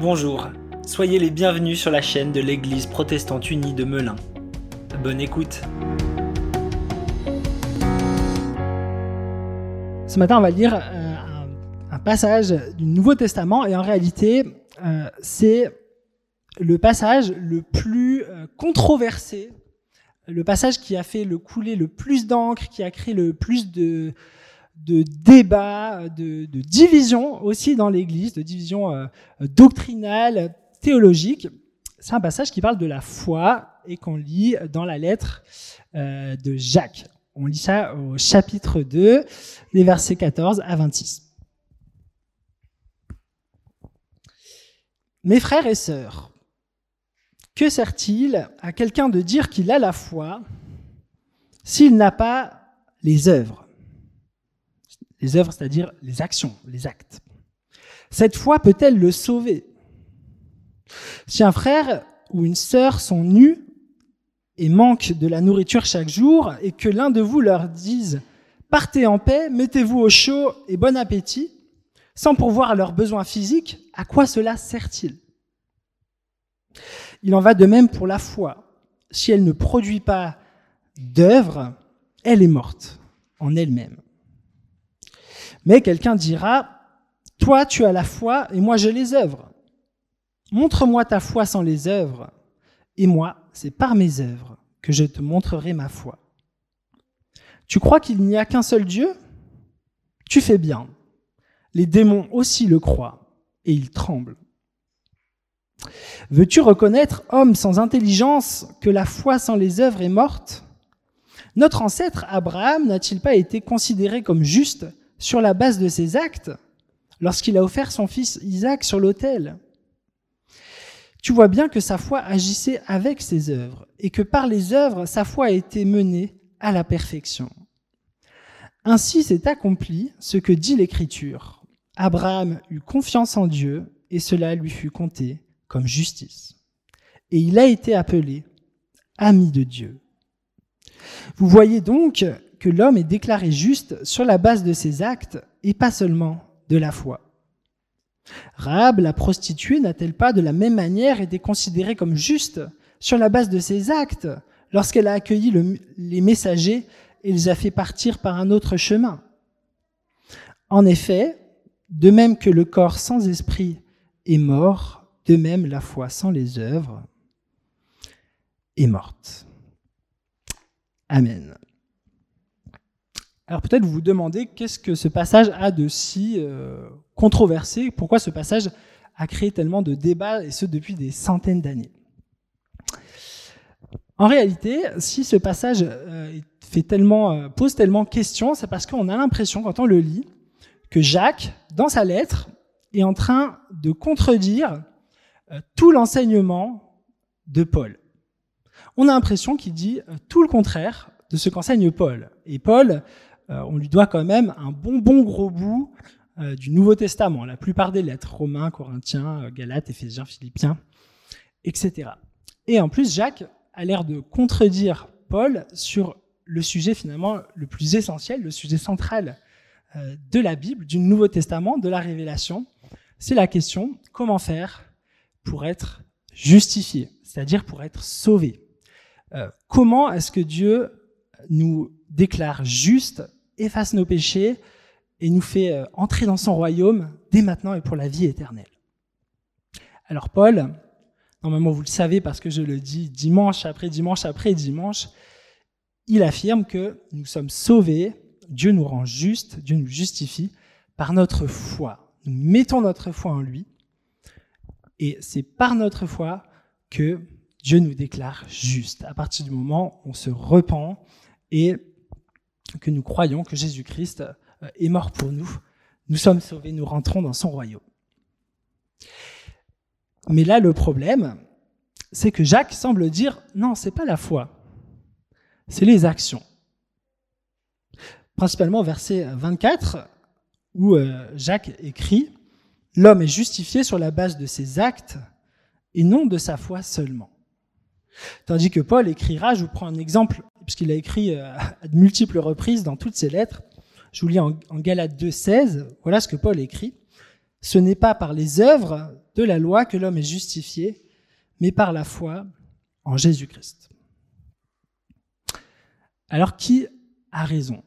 Bonjour, soyez les bienvenus sur la chaîne de l'Église protestante unie de Melun. Bonne écoute. Ce matin, on va lire euh, un, passage du Nouveau Testament et en réalité, euh, c'est le passage le plus euh, controversé, le passage qui a fait le couler le plus d'encre, qui a créé le plus de, de débats, de, de divisions aussi dans l'Église, de divisions euh, doctrinales, théologiques. C'est un passage qui parle de la foi et qu'on lit dans la lettre euh, de Jacques. On lit ça au chapitre 2, les versets 14 à 26. Mes frères et sœurs, que sert-il à quelqu'un de dire qu'il a la foi s'il n'a pas les œuvres? Les œuvres, c'est-à-dire les actions, les actes. Cette foi peut-elle le sauver? Si un frère ou une sœur sont nus et manquent de la nourriture chaque jour, et que l'un de vous leur dise Partez en paix, mettez-vous au chaud et bon appétit, sans pourvoir leurs besoins physiques, à quoi cela sert-il? Il en va de même pour la foi. Si elle ne produit pas d'œuvre, elle est morte en elle-même. Mais quelqu'un dira, toi tu as la foi et moi j'ai les œuvres. Montre-moi ta foi sans les œuvres, et moi, c'est par mes œuvres que je te montrerai ma foi. Tu crois qu'il n'y a qu'un seul Dieu? Tu fais bien. Les démons aussi le croient, et ils tremblent. Veux-tu reconnaître, homme sans intelligence, que la foi sans les œuvres est morte? Notre ancêtre Abraham n'a-t-il pas été considéré comme juste sur la base de ses actes lorsqu'il a offert son fils Isaac sur l'autel. Tu vois bien que sa foi agissait avec ses œuvres et que par les œuvres, sa foi a été menée à la perfection. Ainsi s'est accompli ce que dit l'Écriture. Abraham eut confiance en Dieu et cela lui fut compté comme justice. Et il a été appelé ami de Dieu. Vous voyez donc l'homme est déclaré juste sur la base de ses actes et pas seulement de la foi. Rahab, la prostituée, n'a-t-elle pas de la même manière été considérée comme juste sur la base de ses actes lorsqu'elle a accueilli les messagers et les a fait partir par un autre chemin? En effet, de même que le corps sans esprit est mort, de même la foi sans les œuvres est morte. Amen. Alors peut-être vous vous demandez qu'est-ce que ce passage a de si euh, controversé, pourquoi ce passage a créé tellement de débats, et ce depuis des centaines d'années? En réalité, si ce passage euh, fait tellement, euh, pose tellement question, c'est parce qu'on a l'impression, quand on le lit, que Jacques, dans sa lettre, est en train de contredire tout l'enseignement de Paul. On a l'impression qu'il dit tout le contraire de ce qu'enseigne Paul. Et Paul, euh, on lui doit quand même un bon bon gros bout euh, du Nouveau Testament, la plupart des lettres, Romains, Corinthiens, euh, Galates, Éphésiens, Philippiens, etc. Et en plus, Jacques a l'air de contredire Paul sur le sujet finalement le plus essentiel, le sujet central de la Bible, du Nouveau Testament, de la Révélation. C'est la question comment faire pour être justifié, c'est-à-dire pour être sauvé? comment est-ce que Dieu nous déclare juste, efface nos péchés et nous fait euh, entrer dans son royaume dès maintenant et pour la vie éternelle. Alors Paul, normalement vous le savez parce que je le dis dimanche après dimanche après dimanche, il affirme que nous sommes sauvés, Dieu nous rend juste, Dieu nous justifie par notre foi. Nous mettons notre foi en lui et c'est par notre foi que Dieu nous déclare juste. À partir du moment où on se repent et que nous croyons que Jésus-Christ euh, est mort pour nous. Nous sommes sauvés, nous rentrons dans son royaume. Mais là, le problème, c'est que Jacques semble dire non, c'est pas la foi, c'est les actions. Principalement verset 24, où euh, Jacques écrit L'homme est justifié sur la base de ses actes et non de sa foi seulement. Tandis que Paul écrira, je vous prends un exemple puisqu'il a écrit euh, à de multiples reprises dans toutes ses lettres, Je vous lis en, Galates 2.16, voilà ce que Paul écrit. Ce n'est pas par les œuvres de la loi que l'homme est justifié, mais par la foi en Jésus-Christ. Alors qui a raison?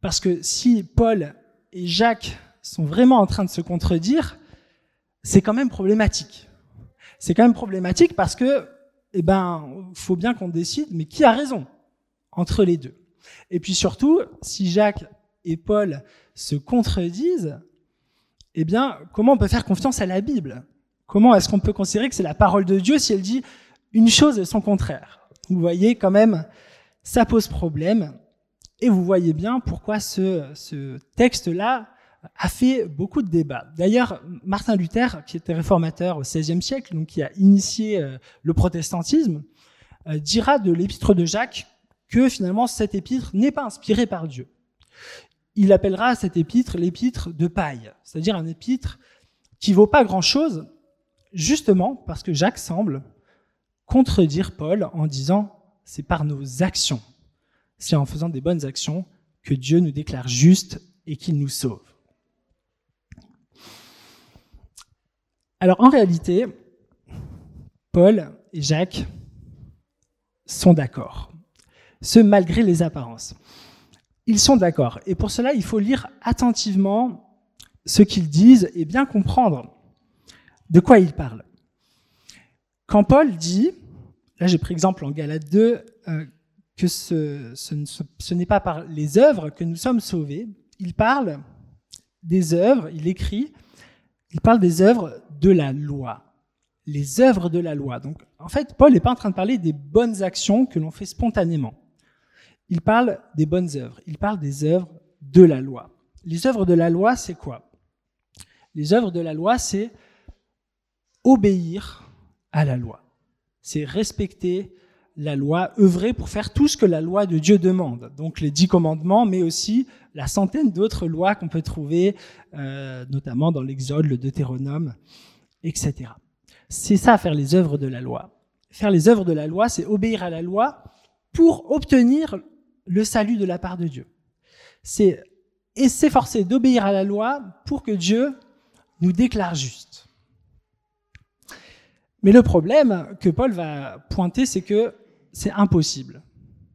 Parce que si Paul et Jacques sont vraiment en train de se contredire, c'est quand même problématique. C'est quand même problématique parce que, eh ben, faut bien qu'on décide, mais qui a raison? Entre les deux Et puis surtout, si Jacques et Paul se contredisent, eh bien, comment on peut faire confiance à la Bible? Comment est-ce qu'on peut considérer que c'est la parole de Dieu si elle dit une chose et son contraire? Vous voyez quand même, ça pose problème. Et vous voyez bien pourquoi ce, ce texte-là a fait beaucoup de débats. D'ailleurs, Martin Luther, qui était réformateur au XVIe siècle, donc qui a initié euh, le protestantisme, euh, dira de l'épître de Jacques que finalement cet épître n'est pas inspiré par Dieu. Il appellera cet épître l'épître de paille, c'est-à-dire un épître qui vaut pas grand-chose, justement parce que Jacques semble contredire Paul en disant c'est par nos actions, c'est en faisant des bonnes actions que Dieu nous déclare justes et qu'il nous sauve. Alors en réalité, Paul et Jacques sont d'accord, ce malgré les apparences. Ils sont d'accord. Et pour cela, il faut lire attentivement ce qu'ils disent et bien comprendre de quoi ils parlent. Quand Paul dit, là j'ai pris exemple en Galate 2, euh, que ce, ce n'est pas par les œuvres que nous sommes sauvés, il parle des œuvres, il écrit, il parle des œuvres de la loi. Les œuvres de la loi. Donc, en fait, Paul n'est pas en train de parler des bonnes actions que l'on fait spontanément. Il parle des bonnes œuvres. Il parle des œuvres de la loi. Les œuvres de la loi, c'est quoi? Les œuvres de la loi, c'est obéir à la loi. C'est respecter la loi, œuvrer pour faire tout ce que la loi de Dieu demande. Donc les dix commandements, mais aussi la centaine d'autres lois qu'on peut trouver, euh, notamment dans l'Exode, le Deutéronome, etc. C'est ça, faire les œuvres de la loi. Faire les œuvres de la loi, c'est obéir à la loi pour obtenir le salut de la part de Dieu. C'est et s'efforcer d'obéir à la loi pour que Dieu nous déclare juste. Mais le problème que Paul va pointer, c'est que c'est impossible.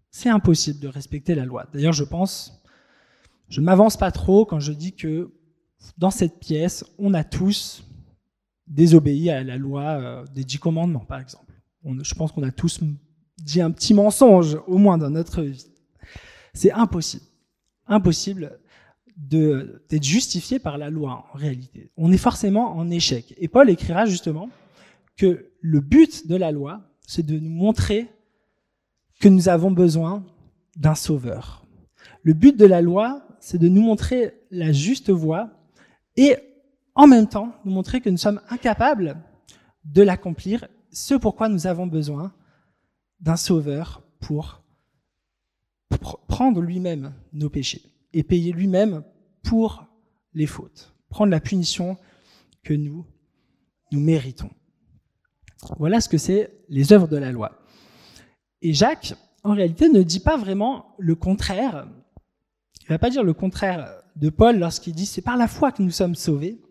C'est impossible de respecter la loi. D'ailleurs, je pense, je ne m'avance pas trop quand je dis que dans cette pièce, on a tous désobéi à la loi euh, des dix commandements, par exemple. je pense qu'on a tous dit un petit mensonge, au moins dans notre vie. C'est impossible. Impossible d'être justifié par la loi, en réalité. On est forcément en échec. Et Paul écrira justement que le but de la loi, c'est de nous montrer que nous avons besoin d'un sauveur. Le but de la loi, c'est de nous montrer la juste voie et en même temps nous montrer que nous sommes incapables de l'accomplir, ce pourquoi nous avons besoin d'un sauveur pour prendre lui-même nos péchés et payer lui-même pour les fautes, prendre la punition que nous, nous méritons. Voilà ce que c'est les œuvres de la loi. Et Jacques, en réalité, ne dit pas vraiment le contraire. Il va pas dire le contraire de Paul lorsqu'il dit c'est par la foi que nous sommes sauvés.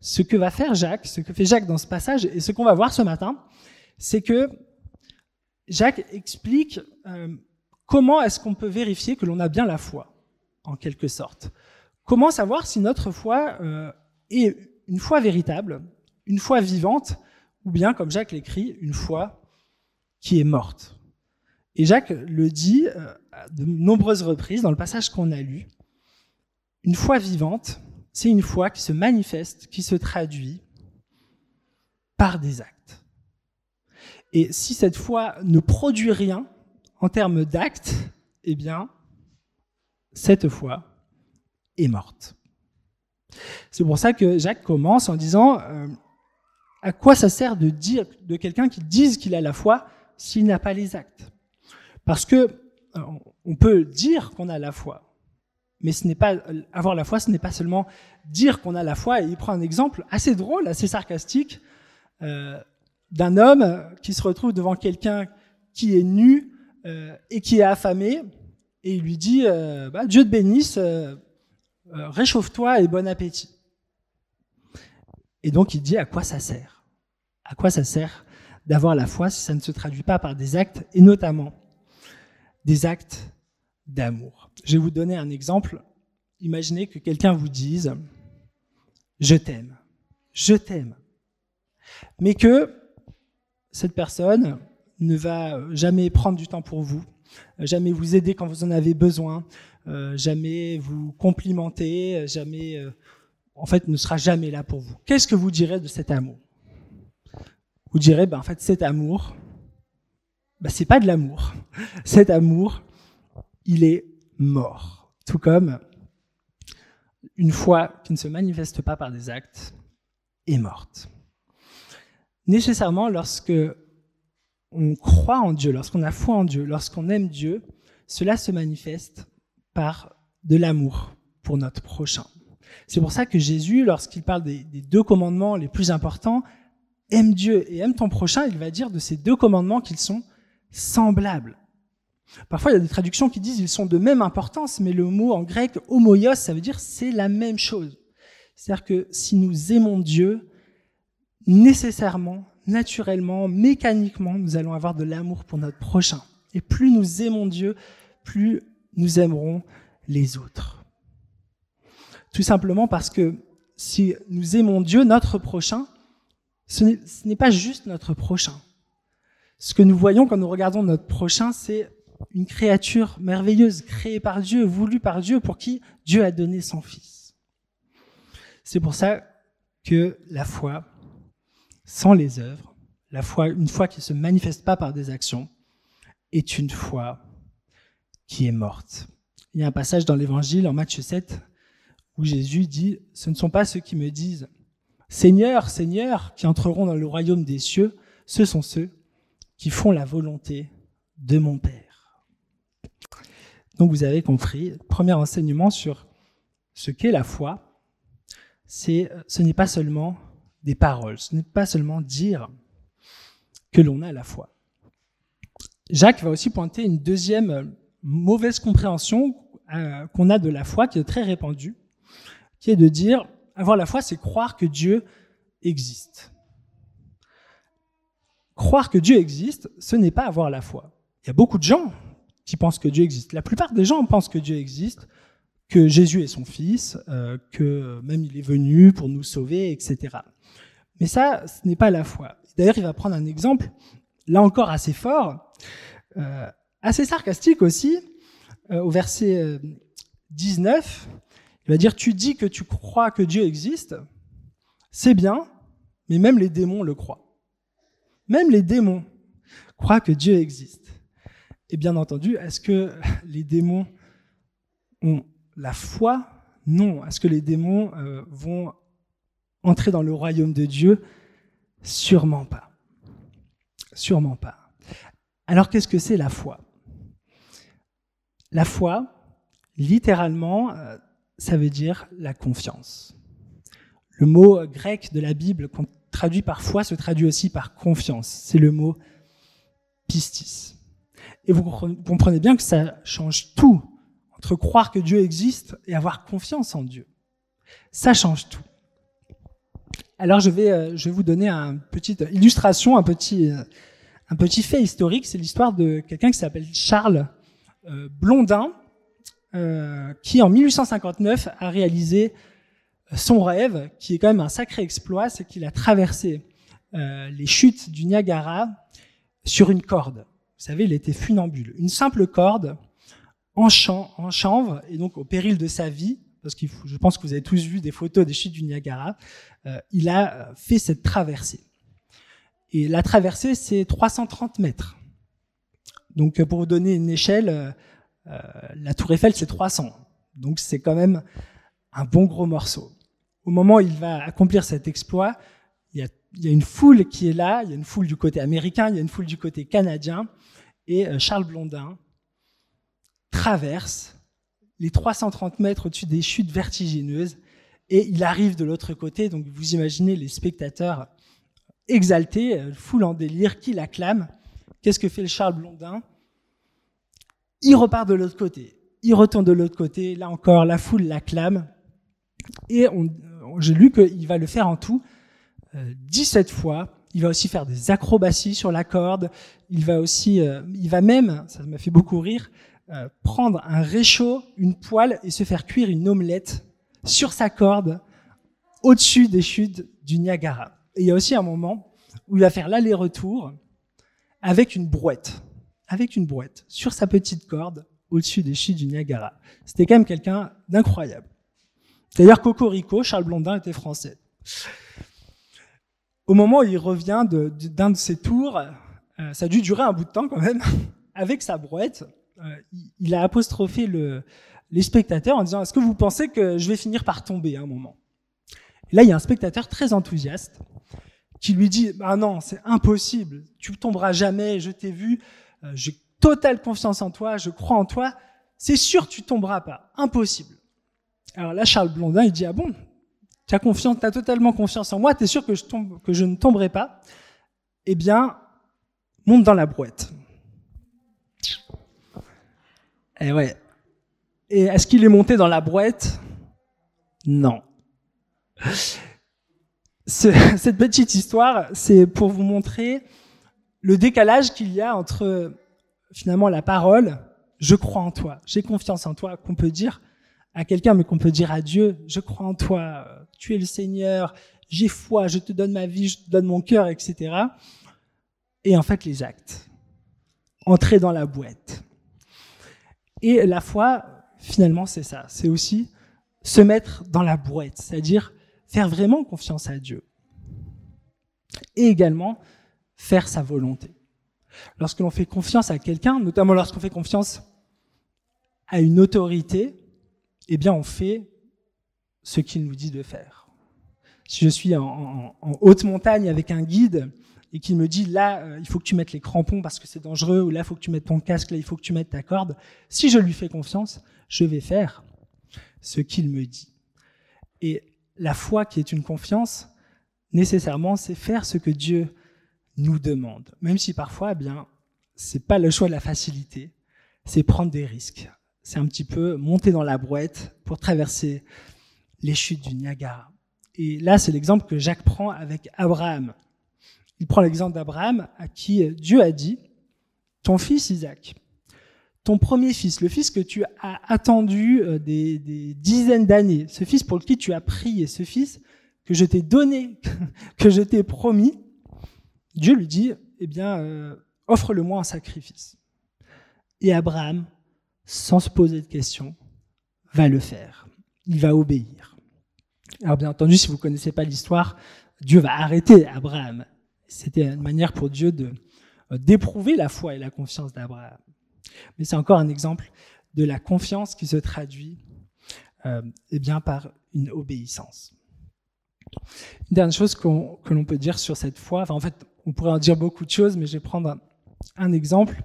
Ce que va faire Jacques, ce que fait Jacques dans ce passage, et ce qu'on va voir ce matin, c'est que Jacques explique euh, comment est-ce qu'on peut vérifier que l'on a bien la foi, en quelque sorte? Comment savoir si notre foi euh, est une foi véritable, une foi vivante, ou bien, comme Jacques l'écrit, une foi qui est morte? Et Jacques le dit euh, à de nombreuses reprises dans le passage qu'on a lu. Une foi vivante, c'est une foi qui se manifeste, qui se traduit par des actes. Et si cette foi ne produit rien en termes d'actes, eh bien, cette foi est morte. C'est pour ça que Jacques commence en disant euh, à quoi ça sert de dire de quelqu'un qui dise qu'il a la foi s'il n'a pas les actes? Parce que euh, on peut dire qu'on a la foi, mais ce n'est pas avoir la foi, ce n'est pas seulement dire qu'on a la foi. Il prend un exemple assez drôle, assez sarcastique, euh, d'un homme qui se retrouve devant quelqu'un qui est nu euh, et qui est affamé, et il lui dit bah, Dieu te bénisse, euh, réchauffe-toi et bon appétit. Et donc il dit à quoi ça sert? À quoi ça sert d'avoir la foi si ça ne se traduit pas par des actes, et notamment des actes d'amour? Je vais vous donner un exemple. Imaginez que quelqu'un vous dise ⁇ Je t'aime, je t'aime ⁇ mais que cette personne ne va jamais prendre du temps pour vous, jamais vous aider quand vous en avez besoin, euh, jamais vous complimenter, jamais, euh, en fait, ne sera jamais là pour vous. Qu'est-ce que vous direz de cet amour? Vous direz, ben, en fait, cet amour, ben, c'est pas de l'amour. Cet amour, il est mort. Tout comme une foi qui ne se manifeste pas par des actes est morte. Nécessairement, lorsque on croit en Dieu, lorsqu'on a foi en Dieu, lorsqu'on aime Dieu, cela se manifeste par de l'amour pour notre prochain. C'est pour ça que Jésus, lorsqu'il parle des, deux commandements les plus importants, aime Dieu et aime ton prochain, il va dire de ces deux commandements qu'ils sont semblables. Parfois, il y a des traductions qui disent ils sont de même importance, mais le mot en grec homoios, ça veut dire c'est la même chose. C'est-à-dire que si nous aimons Dieu, nécessairement, naturellement, mécaniquement, nous allons avoir de l'amour pour notre prochain. Et plus nous aimons Dieu, plus nous aimerons les autres. Tout simplement parce que si nous aimons Dieu, notre prochain, ce n'est pas juste notre prochain. Ce que nous voyons quand nous regardons notre prochain, c'est une créature merveilleuse, créée par Dieu, voulue par Dieu, pour qui Dieu a donné son Fils. C'est pour ça que la foi, sans les œuvres, la foi, une foi qui ne se manifeste pas par des actions, est une foi qui est morte. Il y a un passage dans l'Évangile, en Matthieu 7, où Jésus dit, Ce ne sont pas ceux qui me disent, Seigneur, Seigneur, qui entreront dans le royaume des cieux, ce sont ceux qui font la volonté de mon Père. Donc vous avez compris, premier enseignement sur ce qu'est la foi, c'est ce n'est pas seulement des paroles, ce n'est pas seulement dire que l'on a la foi. Jacques va aussi pointer une deuxième mauvaise compréhension euh, qu'on a de la foi qui est très répandue, qui est de dire avoir la foi, c'est croire que Dieu existe. Croire que Dieu existe, ce n'est pas avoir la foi. Il y a beaucoup de gens qui pensent que Dieu existe. La plupart des gens pensent que Dieu existe, que Jésus est son fils, euh, que même il est venu pour nous sauver, etc. Mais ça, ce n'est pas la foi. D'ailleurs, il va prendre un exemple, là encore assez fort, euh, assez sarcastique aussi, euh, au verset 19. Il va dire, tu dis que tu crois que Dieu existe, c'est bien, mais même les démons le croient. Même les démons croient que Dieu existe. Et bien entendu, est-ce que les démons ont la foi? Non. Est-ce que les démons euh, vont entrer dans le royaume de Dieu? Sûrement pas. Sûrement pas. Alors qu'est-ce que c'est la foi? La foi, littéralement, euh, ça veut dire la confiance. Le mot grec de la Bible qu'on traduit par foi se traduit aussi par confiance. C'est le mot pistis. Et vous comprenez bien que ça change tout entre croire que Dieu existe et avoir confiance en Dieu. Ça change tout. Alors je vais, euh, je vais vous donner une petite illustration, un petit, euh, un petit fait historique. C'est l'histoire de quelqu'un qui s'appelle Charles euh, Blondin, qui en 1859 a réalisé son rêve, qui est quand même un sacré exploit, c'est qu'il a traversé les chutes du Niagara sur une corde. Vous savez, il était funambule. Une simple corde en, en chanvre, et donc au péril de sa vie, parce que je pense que vous avez tous vu des photos des chutes du Niagara, euh, il a fait cette traversée. Et la traversée, c'est 330 mètres. Donc pour vous donner une échelle, euh, euh, la tour Eiffel, c'est 300. Donc c'est quand même un bon gros morceau. Au moment où il va accomplir cet exploit, il y a une foule qui est là, il y a une foule du côté américain, il y a une foule du côté canadien, et Charles Blondin traverse les 330 mètres au-dessus des chutes vertigineuses et il arrive de l'autre côté. Donc vous imaginez les spectateurs exaltés, euh, foule en délire, qui l'acclament. Qu'est-ce que fait le Charles Blondin? Il repart de l'autre côté. Il retourne de l'autre côté. Là encore, la foule l'acclame. Et j'ai lu qu'il va le faire en tout 17 fois. Il va aussi faire des acrobaties sur la corde. Il va aussi, il va même, ça m'a fait beaucoup rire, prendre un réchaud, une poêle et se faire cuire une omelette sur sa corde au-dessus des chutes du Niagara. Et il y a aussi un moment où il va faire l'aller-retour avec une brouette, avec une brouette sur sa petite corde au-dessus des chutes du Niagara. C'était quand même quelqu'un d'incroyable. D'ailleurs, Cocorico, Charles Blondin était français. Au moment où il revient d'un de, ses tours, euh, ça a dû durer un bout de temps quand même, avec sa brouette, euh, il a apostrophé le, les spectateurs en disant Est-ce que vous pensez que je vais finir par tomber à un moment? Et Là, il y a un spectateur très enthousiaste qui lui dit Ah non, c'est impossible, tu tomberas jamais, je t'ai vu, euh, j'ai totale confiance en toi, je crois en toi, c'est sûr tu tomberas pas, impossible. Alors là, Charles Blondin, il dit Ah bon, tu as confiance, as totalement confiance en moi, tu es sûr que je, tombe, que je ne tomberai pas? Eh bien, monte dans la brouette. Et eh ouais, et est-ce qu'il est monté dans la brouette Non. cette petite histoire, c'est pour vous montrer le décalage qu'il y a entre finalement la parole, je crois en toi, j'ai confiance en toi, qu'on peut dire à quelqu'un, mais qu'on peut dire à Dieu, je crois en toi, tu es le Seigneur, j'ai foi, je te donne ma vie, je te donne mon cœur, etc. Et en fait, les actes. Entrer dans la boîte. Et la foi, finalement, c'est ça. C'est aussi se mettre dans la brouette, c'est-à-dire faire vraiment confiance à Dieu. Et également faire sa volonté. Lorsque l'on fait confiance à quelqu'un, notamment lorsqu'on fait confiance à une autorité, eh bien, on fait ce qu'il nous dit de faire. Si je suis en, haute montagne avec un guide et qu'il me dit là, euh, il faut que tu mettes les crampons parce que c'est dangereux, ou là, il faut que tu mettes ton casque, là, il faut que tu mettes ta corde, si je lui fais confiance, je vais faire ce qu'il me dit. Et la foi qui est une confiance, nécessairement, c'est faire ce que Dieu nous demande. Même si parfois, eh bien, c'est pas le choix de la facilité, c'est prendre des risques. C'est un petit peu monter dans la brouette pour traverser les chutes du Niagara. Et là, c'est l'exemple que Jacques prend avec Abraham. Il prend l'exemple d'Abraham à qui Dieu a dit, ton fils Isaac, ton premier fils, le fils que tu as attendu euh, des, dizaines d'années, ce fils pour lequel tu as prié, ce fils que je t'ai donné, que je t'ai promis, Dieu lui dit, eh bien, euh, offre-le-moi en sacrifice. Et Abraham, sans se poser de questions, va le faire. Il va obéir. Alors bien entendu, si vous ne connaissez pas l'histoire, Dieu va arrêter Abraham. C'était une manière pour Dieu de euh, d'éprouver la foi et la confiance d'Abraham. Mais c'est encore un exemple de la confiance qui se traduit euh, eh bien, par une obéissance. Une dernière chose que l'on peut dire sur cette foi, en fait, on pourrait en dire beaucoup de choses, mais je vais prendre un, exemple.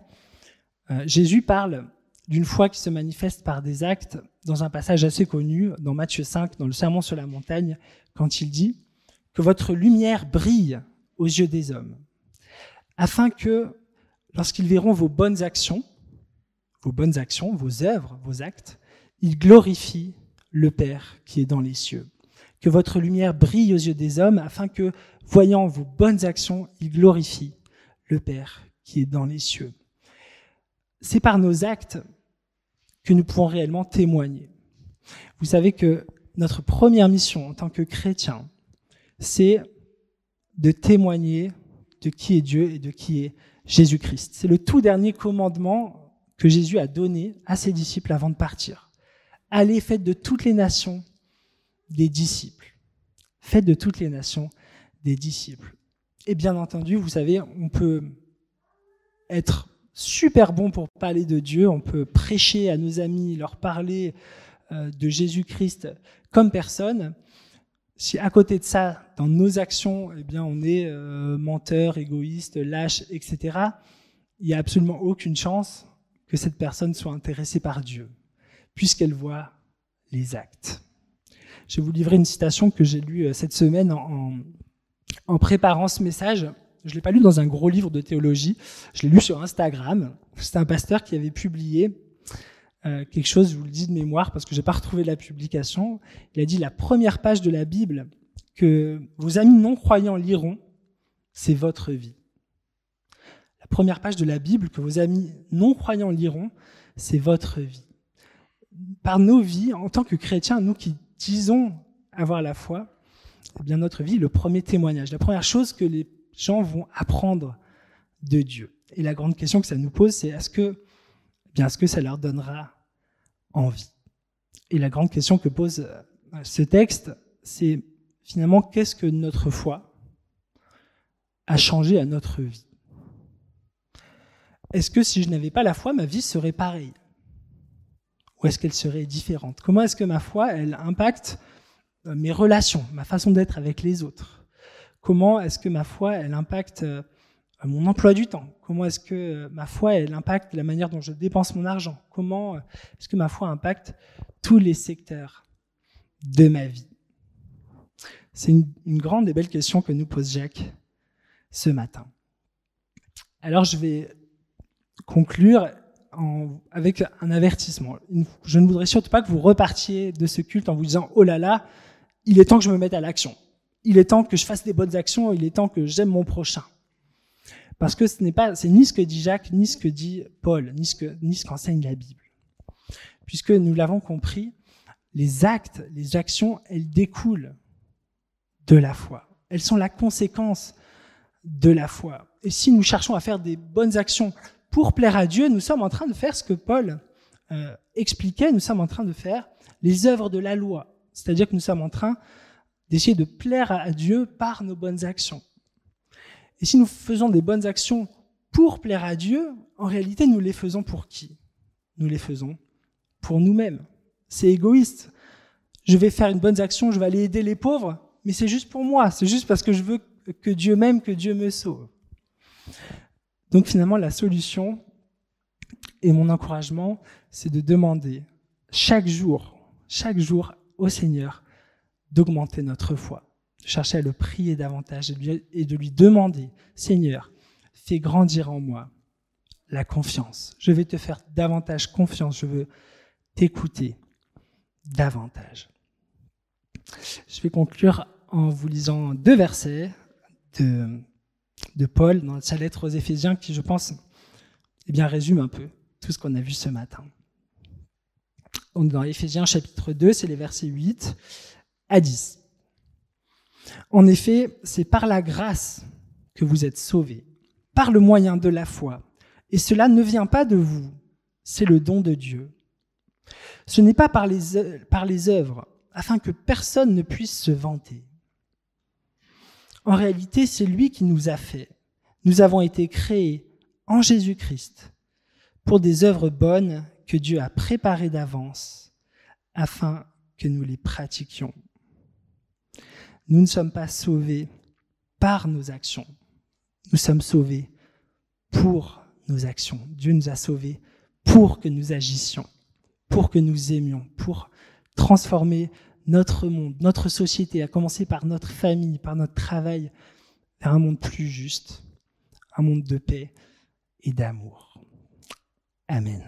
Euh, Jésus parle d'une foi qui se manifeste par des actes dans un passage assez connu, dans Matthieu 5, dans le Sermon sur la montagne, quand il dit que votre lumière brille aux yeux des hommes, afin que, lorsqu'ils verront vos bonnes actions, vos bonnes actions, vos œuvres, vos actes, ils glorifient le Père qui est dans les cieux. Que votre lumière brille aux yeux des hommes, afin que, voyant vos bonnes actions, ils glorifient le Père qui est dans les cieux. C'est par nos actes que nous pouvons réellement témoigner. Vous savez que notre première mission en tant que chrétien, c'est de témoigner de qui est Dieu et de qui est Jésus-Christ. C'est le tout dernier commandement que Jésus a donné à ses disciples avant de partir. Allez, faites de toutes les nations des disciples. Faites de toutes les nations des disciples. Et bien entendu, vous savez, on peut être super bon pour parler de Dieu, on peut prêcher à nos amis, leur parler euh, de Jésus-Christ comme personne. Si à côté de ça, dans nos actions, eh bien, on est euh, menteur, égoïste, lâche, etc., il n'y a absolument aucune chance que cette personne soit intéressée par Dieu, puisqu'elle voit les actes. Je vais vous livrer une citation que j'ai lue euh, cette semaine en, préparant ce message. Je ne l'ai pas lu dans un gros livre de théologie, je l'ai lu sur Instagram. C'est un pasteur qui avait publié euh, quelque chose, je vous le dis de mémoire parce que j'ai pas retrouvé la publication. Il a dit la première page de la Bible que vos amis non croyants liront, c'est votre vie. La première page de la Bible que vos amis non croyants liront, c'est votre vie. Par nos vies, en tant que chrétiens, nous qui disons avoir la foi, eh bien notre vie, le premier témoignage, la première chose que les gens vont apprendre de Dieu. Et la grande question que ça nous pose, c'est est-ce que, bien, est-ce que ça leur donnera envie? Et la grande question que pose euh, ce texte, c'est finalement qu'est-ce que notre foi a changé à notre vie? Est-ce que si je n'avais pas la foi, ma vie serait pareille? Ou est-ce qu'elle serait différente? Comment est-ce que ma foi, elle impacte euh, mes relations, ma façon d'être avec les autres? Comment est-ce que ma foi, elle impacte euh, mon emploi du temps Comment est-ce que euh, ma foi, elle impacte la manière dont je dépense mon argent? Comment est-ce que ma foi impacte tous les secteurs de ma vie? C'est une, grande et belle question que nous pose Jacques ce matin. Alors je vais conclure avec un avertissement. Je ne voudrais surtout pas que vous repartiez de ce culte en vous disant ⁇ Oh là là, il est temps que je me mette à l'action. Il est temps que je fasse des bonnes actions. Il est temps que j'aime mon prochain. Parce que ce n'est pas, ni ce que dit Jacques, ni ce que dit Paul, ni ce que, ni ce qu'enseigne la Bible. Puisque nous l'avons compris, les actes, les actions, elles découlent de la foi. Elles sont la conséquence de la foi. Et si nous cherchons à faire des bonnes actions pour plaire à Dieu, nous sommes en train de faire ce que Paul euh, expliquait, nous sommes en train de faire les œuvres de la loi. C'est-à-dire que nous sommes en train d'essayer de plaire à Dieu par nos bonnes actions. Et si nous faisons des bonnes actions pour plaire à Dieu, en réalité, nous les faisons pour qui? Nous les faisons pour nous-mêmes. C'est égoïste. Je vais faire une bonne action, je vais aller aider les pauvres, mais c'est juste pour moi. C'est juste parce que je veux que Dieu m'aime, que Dieu me sauve. Donc finalement, la solution et mon encouragement, c'est de demander chaque jour, chaque jour au Seigneur d'augmenter notre foi, chercher à le prier davantage et de lui demander, Seigneur, fais grandir en moi la confiance. Je vais te faire davantage confiance, je veux t'écouter davantage. Je vais conclure en vous lisant deux versets de, Paul dans sa lettre aux Éphésiens qui, je pense, eh bien, résume un peu tout ce qu'on a vu ce matin dans Éphésiens chapitre 2, c'est les versets 8 à 10. En effet, c'est par la grâce que vous êtes sauvés, par le moyen de la foi. Et cela ne vient pas de vous, c'est le don de Dieu. Ce n'est pas par les, par œuvres, afin que personne ne puisse se vanter. En réalité, c'est lui qui nous a fait. Nous avons été créés en Jésus-Christ pour des œuvres bonnes que Dieu a préparé d'avance afin que nous les pratiquions. Nous ne sommes pas sauvés par nos actions. Nous sommes sauvés pour nos actions. Dieu nous a sauvés pour que nous agissions, pour que nous aimions, pour transformer notre monde, notre société, à commencer par notre famille, par notre travail, vers un monde plus juste, un monde de paix et d'amour. Amen.